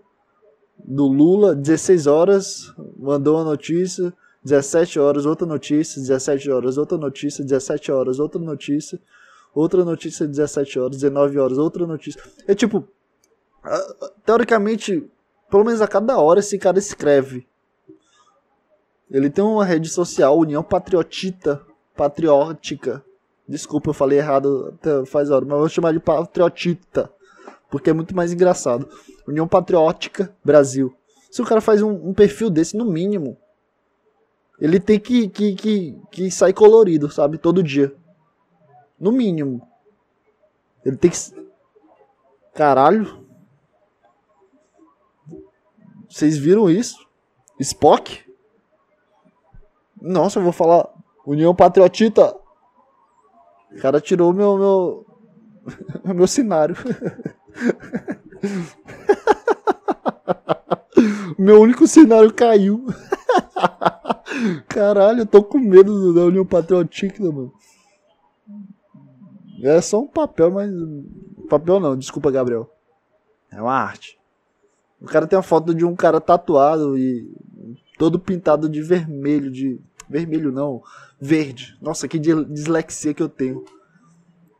do Lula. 16 horas, mandou uma notícia. 17 horas, outra notícia. 17 horas, outra notícia. 17 horas, outra notícia. Outra notícia, 17 horas. 19 horas, outra notícia. É tipo, teoricamente, pelo menos a cada hora esse cara escreve. Ele tem uma rede social, União Patriotita, Patriótica. Desculpa, eu falei errado até faz hora, mas eu vou chamar de Patriotita porque é muito mais engraçado. União Patriótica Brasil. Se o cara faz um, um perfil desse, no mínimo, ele tem que, que, que, que sair colorido, sabe? Todo dia. No mínimo. Ele tem que. Caralho. Vocês viram isso? Spock? Nossa, eu vou falar. União Patriotita. O cara tirou meu. meu, meu cenário. Meu único cenário caiu. Caralho, eu tô com medo da União Patriótica, mano. É só um papel, mas. Papel não, desculpa, Gabriel. É uma arte. O cara tem uma foto de um cara tatuado e todo pintado de vermelho, de. Vermelho não, verde. Nossa, que dislexia que eu tenho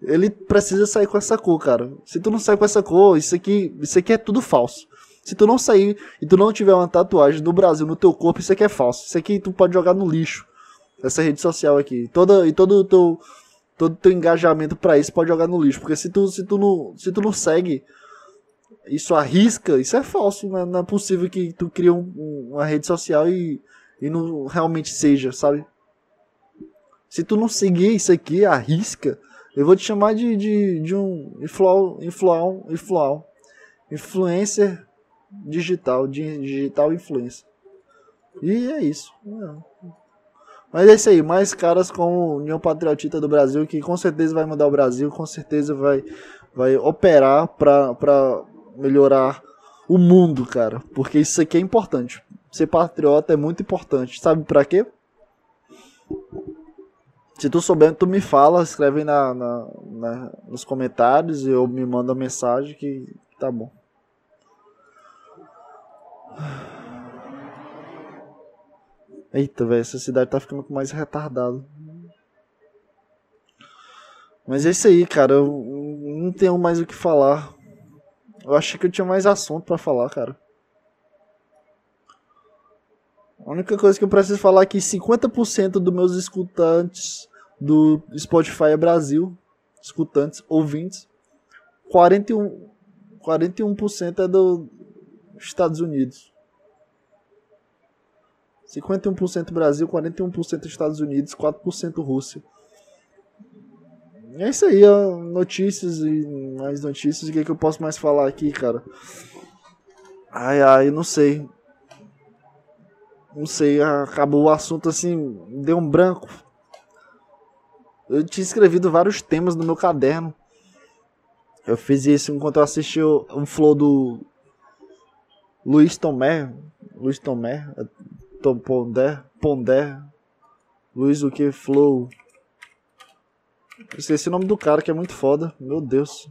ele precisa sair com essa cor, cara. Se tu não sair com essa cor, isso aqui, isso aqui é tudo falso. Se tu não sair e tu não tiver uma tatuagem do Brasil no teu corpo, isso aqui é falso. Isso aqui tu pode jogar no lixo. Essa rede social aqui. Toda, e todo o teu, todo teu engajamento para isso pode jogar no lixo. Porque se tu, se tu, não, se tu não segue isso arrisca, isso é falso. Não é, não é possível que tu crie um, uma rede social e, e não realmente seja, sabe? Se tu não seguir isso aqui, arrisca, eu vou te chamar de, de, de um influ, influ, influ, influencer digital, digital influencer. E é isso. Mas é isso aí, mais caras como União Patriotita do Brasil, que com certeza vai mudar o Brasil, com certeza vai, vai operar para melhorar o mundo, cara. Porque isso aqui é importante. Ser patriota é muito importante. Sabe para quê? Se tu souber, tu me fala, escreve na, na, na, nos comentários e eu me mando a mensagem que tá bom. Eita, velho, essa cidade tá ficando mais retardada. Mas é isso aí, cara. Eu não tenho mais o que falar. Eu achei que eu tinha mais assunto para falar, cara. A única coisa que eu preciso falar é que 50% dos meus escutantes do Spotify é Brasil. Escutantes, ouvintes. 41%, 41% é dos Estados Unidos. 51% Brasil, 41% Estados Unidos, 4% Rússia. É isso aí, ó. Notícias e mais notícias. O que, é que eu posso mais falar aqui, cara? Ai, ai, não sei. Não sei, acabou o assunto assim, deu um branco. Eu tinha escrevido vários temas no meu caderno. Eu fiz isso enquanto eu assisti o flow do Luiz Tomé. Luiz Tomé. Tom Pondé, Pondé, Luiz o que? Flow. Esqueci o nome do cara que é muito foda. Meu Deus.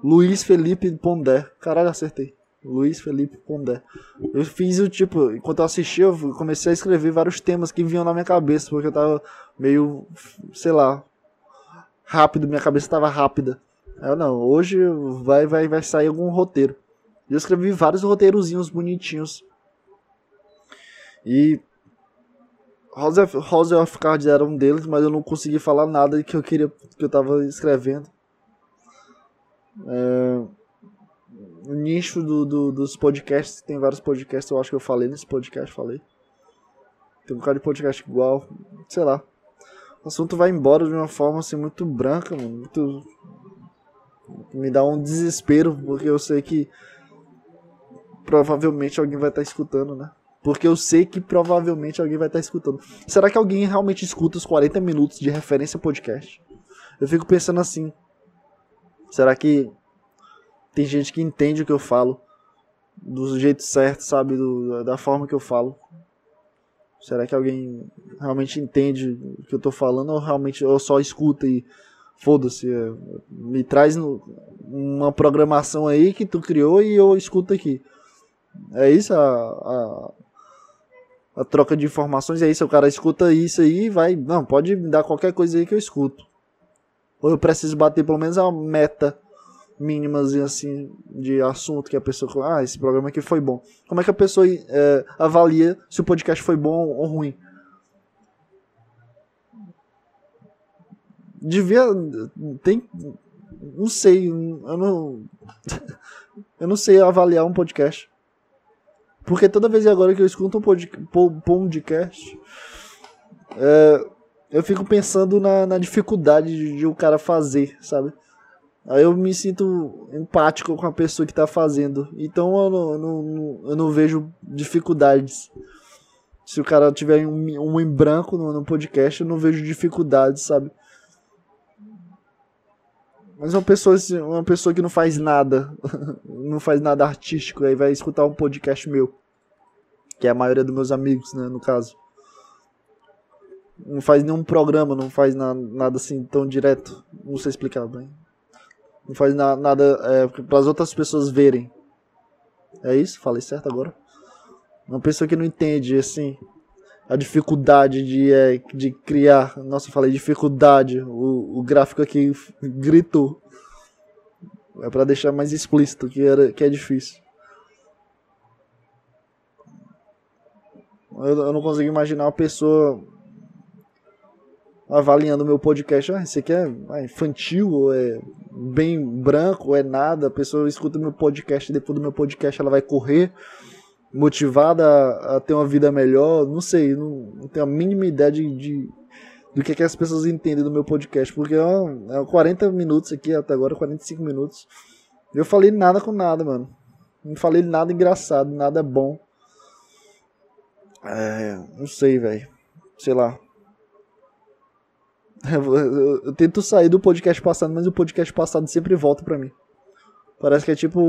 Luiz Felipe Pondé. Caralho, acertei. Luiz Felipe Pondé. Eu fiz o tipo, enquanto eu assistia, eu comecei a escrever vários temas que vinham na minha cabeça, porque eu tava meio, sei lá, rápido, minha cabeça tava rápida. Eu não, hoje vai vai vai sair algum roteiro. Eu escrevi vários roteirozinhos bonitinhos e House of, House of Cards era um deles, mas eu não consegui falar nada que eu queria que eu tava escrevendo. É, o nicho do, do, dos podcasts, tem vários podcasts, eu acho que eu falei nesse podcast, falei. Tem um cara de podcast igual, sei lá. O assunto vai embora de uma forma assim muito branca, mano, muito me dá um desespero, porque eu sei que provavelmente alguém vai estar tá escutando, né? Porque eu sei que provavelmente alguém vai estar escutando. Será que alguém realmente escuta os 40 minutos de referência podcast? Eu fico pensando assim. Será que tem gente que entende o que eu falo do jeito certo, sabe? Do, da forma que eu falo? Será que alguém realmente entende o que eu tô falando ou realmente eu só escuta e foda-se? É, me traz no, uma programação aí que tu criou e eu escuto aqui. É isso a, a, a troca de informações é isso, o cara escuta isso aí vai, não, pode me dar qualquer coisa aí que eu escuto. Ou eu preciso bater pelo menos a meta mínima assim de assunto que a pessoa, ah, esse programa aqui foi bom. Como é que a pessoa é, avalia se o podcast foi bom ou ruim? Devia tem não sei, eu não eu não sei avaliar um podcast. Porque toda vez agora que eu escuto um podcast, é, eu fico pensando na, na dificuldade de, de o cara fazer, sabe? Aí eu me sinto empático com a pessoa que tá fazendo. Então eu não, não, eu não vejo dificuldades. Se o cara tiver um, um em branco no, no podcast, eu não vejo dificuldades, sabe? Mas uma pessoa, uma pessoa que não faz nada, não faz nada artístico, aí vai escutar um podcast meu. Que é a maioria dos meus amigos, né, no caso. Não faz nenhum programa, não faz na, nada assim tão direto. Não sei explicar bem. Não faz na, nada é, para as outras pessoas verem. É isso? Falei certo agora? Uma pessoa que não entende, assim, a dificuldade de, é, de criar. Nossa, eu falei dificuldade. O, o gráfico aqui gritou. É para deixar mais explícito que, era, que é difícil. Eu, eu não consigo imaginar uma pessoa avaliando meu podcast. Ah, esse aqui é ah, infantil é bem branco, é nada. A pessoa escuta meu podcast e depois do meu podcast ela vai correr motivada a, ter uma vida melhor. Não sei, não, não tenho a mínima ideia de, de do que, é que as pessoas entendem do meu podcast, porque é, é 40 minutos aqui até agora, 45 minutos. Eu falei nada com nada, mano. Não falei nada engraçado, nada bom. É, não sei, velho. Sei lá. Eu, eu, eu, tento sair do podcast passado, mas o podcast passado sempre volta pra mim. Parece que é tipo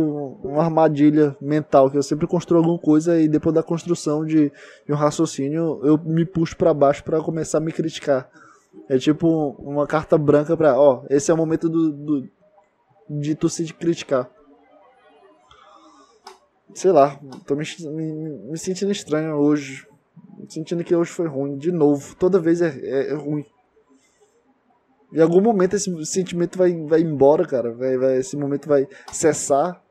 uma armadilha mental, que eu sempre construo alguma coisa e depois da construção de, de um raciocínio eu me puxo para baixo para começar a me criticar. É tipo uma carta branca pra, ó, esse é o momento do, do de tu se criticar. Sei lá, tô me, me, me sentindo estranho hoje. Sentindo que hoje foi ruim, de novo. Toda vez é, é, é ruim. Em algum momento esse sentimento vai, vai embora, cara. Vai, vai, esse momento vai cessar.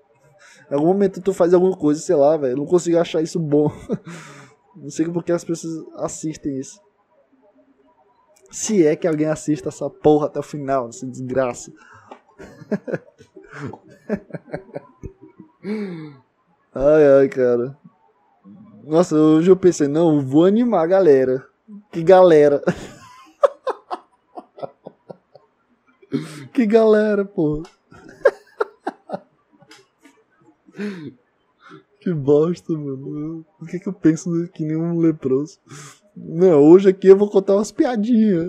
Em algum momento tu faz alguma coisa, sei lá, velho. Não consigo achar isso bom. não sei porque as pessoas assistem isso. Se é que alguém assista essa porra até o final, essa desgraça. ai, ai, cara. Nossa, hoje eu pensei, não, vou animar a galera. Que galera. que galera, pô. que bosta, mano. O que, que eu penso que nem um leproso? Não, hoje aqui eu vou contar umas piadinhas.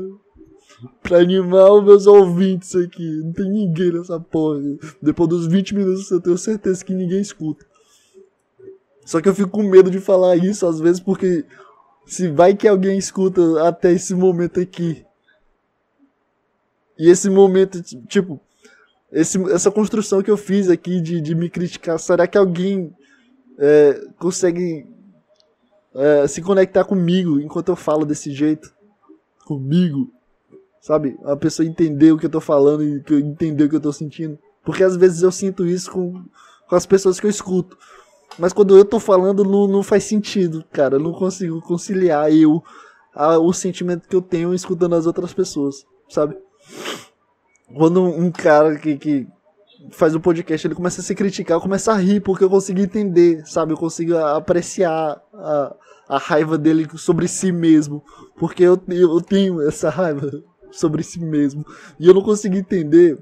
Pra animar os meus ouvintes aqui. Não tem ninguém nessa porra. Depois dos 20 minutos eu tenho certeza que ninguém escuta. Só que eu fico com medo de falar isso às vezes porque se vai que alguém escuta até esse momento aqui e esse momento, tipo, esse, essa construção que eu fiz aqui de, de me criticar, será que alguém é, consegue é, se conectar comigo enquanto eu falo desse jeito? Comigo? Sabe? A pessoa entender o que eu tô falando e entender o que eu tô sentindo. Porque às vezes eu sinto isso com, com as pessoas que eu escuto. Mas quando eu tô falando não, não faz sentido, cara. Eu não consigo conciliar eu a, o sentimento que eu tenho escutando as outras pessoas, sabe? Quando um cara que, que faz o um podcast, ele começa a se criticar, eu começo a rir, porque eu consigo entender, sabe? Eu consigo apreciar a, a raiva dele sobre si mesmo. Porque eu, eu tenho essa raiva sobre si mesmo. E eu não consigo entender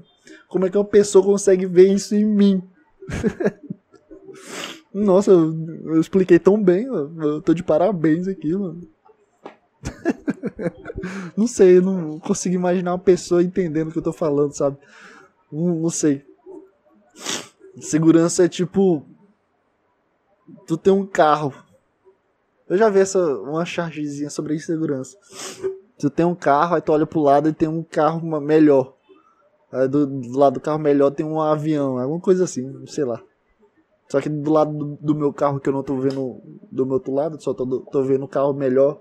como é que uma pessoa consegue ver isso em mim. Nossa, eu, eu, expliquei tão bem, eu tô de parabéns aqui, mano. não sei, eu não consigo imaginar uma pessoa entendendo o que eu tô falando, sabe? Não, não sei. Segurança é tipo. Tu tem um carro. Eu já vi essa, uma chargezinha sobre insegurança. Tu tem um carro, aí tu olha pro lado e tem um carro melhor. Aí do, do lado do carro melhor tem um avião, alguma coisa assim, sei lá. Só que do lado do, do, meu carro que eu não tô vendo do meu outro lado, só tô, tô vendo o carro melhor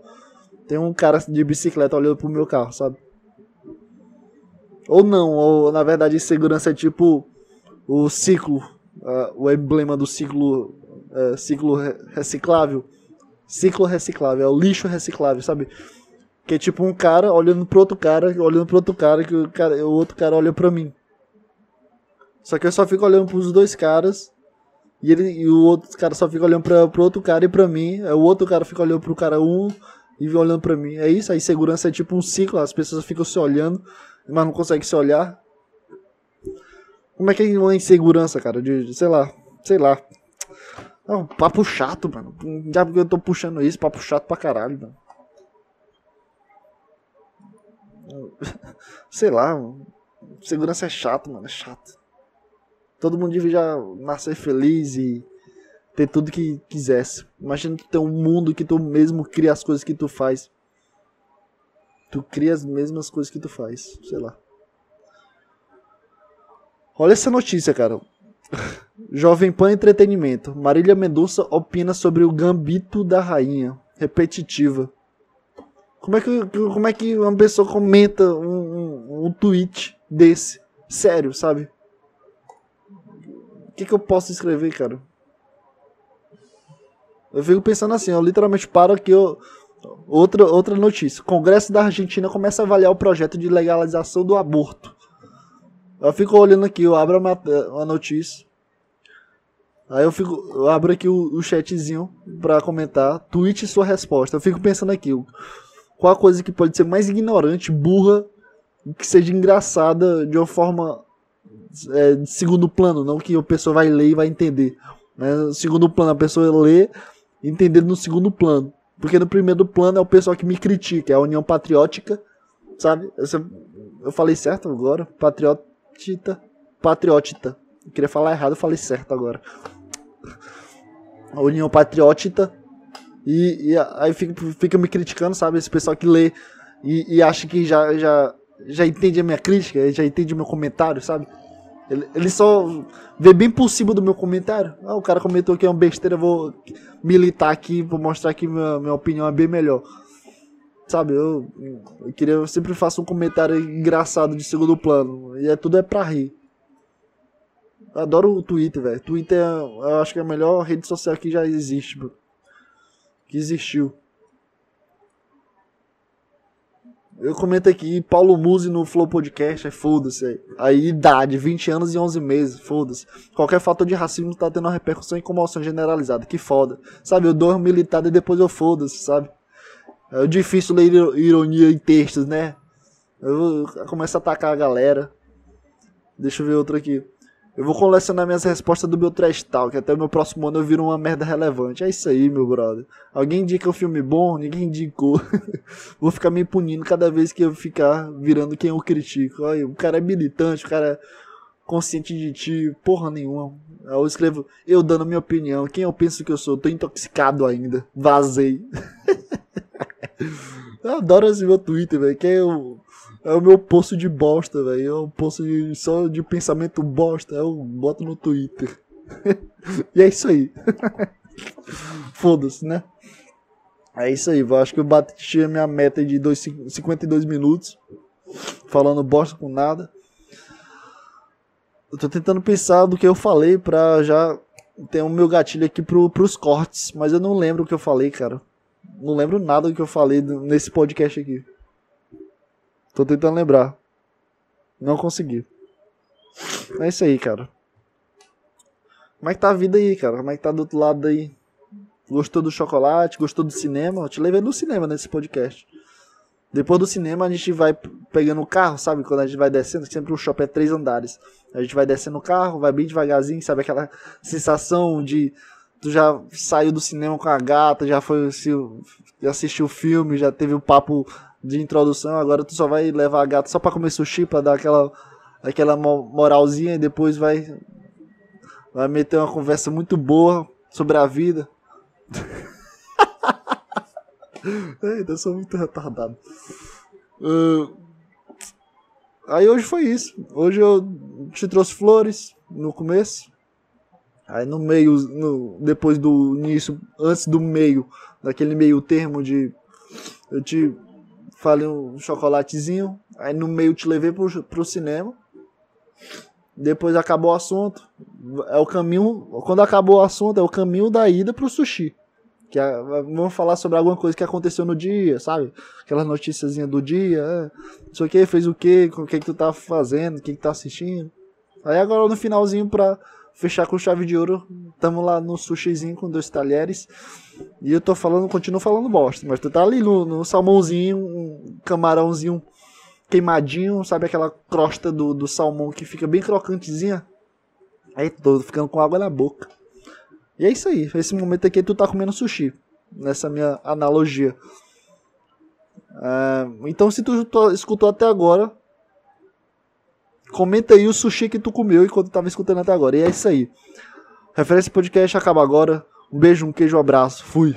tem um cara de bicicleta olhando pro meu carro, sabe? Ou não, ou na verdade segurança é tipo o ciclo, uh, o emblema do ciclo, uh, ciclo reciclável. Ciclo reciclável, é o lixo reciclável, sabe? Que é tipo um cara olhando pro outro cara, olhando pro outro cara, que o, cara, o outro cara olha pra mim. Só que eu só fico olhando pros dois caras. E, ele, e o outro cara só fica olhando pra, pro outro cara e pra mim. O outro cara fica olhando pro cara um e olhando para mim. É isso, a insegurança é tipo um ciclo, as pessoas ficam se olhando, mas não conseguem se olhar. Como é que é uma insegurança, cara? De, sei lá, sei lá. Não, papo chato, mano. Já porque eu tô puxando isso, papo chato pra caralho, mano. Sei lá, mano. segurança é chato, mano, é chato. Todo mundo devia já nascer feliz e ter tudo que quisesse. Imagina tu ter um mundo que tu mesmo cria as coisas que tu faz. Tu cria as mesmas coisas que tu faz, sei lá. Olha essa notícia, cara. Jovem Pan Entretenimento. Marília Mendonça opina sobre o gambito da rainha. Repetitiva. Como é que, como é que uma pessoa comenta um, um, um tweet desse? Sério, sabe? O que, que eu posso escrever, cara? Eu fico pensando assim, eu literalmente paro aqui. Eu... Outra, outra notícia. O Congresso da Argentina começa a avaliar o projeto de legalização do aborto. Eu fico olhando aqui, eu abro uma, uma notícia. Aí eu fico, eu abro aqui o, o chatzinho pra comentar, tweet sua resposta. Eu fico pensando aqui, qual a coisa que pode ser mais ignorante, burra, que seja engraçada de uma forma é, de segundo plano, não que a pessoa vai ler e vai entender. Né? Segundo plano, a pessoa lê entender no segundo plano. Porque no primeiro plano é o pessoal que me critica, é a União Patriótica, sabe? Eu, falei certo agora? Patriotita. Patriotita. Eu queria falar errado, eu falei certo agora. A União Patriótica. E, e aí fica, fica me criticando, sabe? Esse pessoal que lê e, e acha que já, já, já entende a minha crítica, já entende o meu comentário, sabe? Ele, ele só vê bem por cima do meu comentário. Ah, o cara comentou que é uma besteira, vou militar aqui, vou mostrar que minha, minha opinião é bem melhor. Sabe, eu, eu queria, eu sempre faço um comentário engraçado de segundo plano. E é tudo é pra rir. Eu adoro o Twitter, velho. Twitter é, eu acho que é a melhor rede social que já existe, bro. Que existiu. Eu comento aqui, Paulo Musi no Flow Podcast, é foda-se aí. Idade, 20 anos e 11 meses, foda-se. Qualquer fator de racismo tá tendo uma repercussão e comoção generalizada, que foda. Sabe, eu dou uma militada e depois eu foda-se, sabe? É difícil ler ironia em textos, né? Eu começo a atacar a galera. Deixa eu ver outro aqui. Eu vou colecionar minhas respostas do meu trash talk. Até o meu próximo ano eu viro uma merda relevante. É isso aí, meu brother. Alguém indica um filme bom? Ninguém indicou. vou ficar me punindo cada vez que eu ficar virando quem eu critico. Olha, o cara é militante, o cara é consciente de ti. Porra nenhuma. Eu escrevo, eu dando minha opinião. Quem eu penso que eu sou? Tô intoxicado ainda. Vazei. eu adoro esse meu Twitter, velho. Que é o é o meu poço de bosta, velho. É um poço de, só de pensamento bosta. Eu boto no Twitter. e é isso aí. Foda-se, né? É isso aí. Eu acho que eu bati a minha meta de dois, 52 minutos. Falando bosta com nada. Eu tô tentando pensar do que eu falei pra já ter o meu gatilho aqui pro, pros cortes. Mas eu não lembro o que eu falei, cara. Não lembro nada do que eu falei nesse podcast aqui. Tô tentando lembrar. Não consegui. É isso aí, cara. Como é que tá a vida aí, cara? Como é que tá do outro lado aí? Gostou do chocolate? Gostou do cinema? Eu te levei no cinema nesse podcast. Depois do cinema a gente vai pegando o carro, sabe? Quando a gente vai descendo, sempre o shopping é três andares. A gente vai descendo o carro, vai bem devagarzinho, sabe? Aquela sensação de tu já saiu do cinema com a gata, já foi já assistiu o filme, já teve o um papo de introdução, agora tu só vai levar a gata só pra comer sushi, pra dar aquela, aquela moralzinha e depois vai, vai meter uma conversa muito boa sobre a vida. Eita, eu sou muito retardado. Uh, aí hoje foi isso. Hoje eu te trouxe flores no começo. Aí no meio, no, depois do início, antes do meio, daquele meio termo de. Eu te falei um chocolatezinho, aí no meio te levei pro, pro cinema. Depois acabou o assunto. É o caminho. Quando acabou o assunto, é o caminho da ida pro sushi. Que é, vamos falar sobre alguma coisa que aconteceu no dia, sabe? Aquelas noticiazinhas do dia. É, não sei o que, fez o que, o que, que tu tá fazendo, o que, que tá assistindo. Aí agora no finalzinho pra fechar com chave de ouro. Tamo lá no sushizinho com dois talheres. E eu tô falando, continuo falando bosta. Mas tu tá ali no, no salmãozinho, um camarãozinho queimadinho, sabe aquela crosta do, do salmão que fica bem crocantezinha? Aí tô ficando com água na boca. E é isso aí. Esse momento aqui tu tá comendo sushi. Nessa minha analogia. Uh, então se tu escutou até agora, Comenta aí o sushi que tu comeu enquanto tava escutando até agora. E é isso aí. Referência podcast acaba agora. Um beijo, um queijo, um abraço. Fui.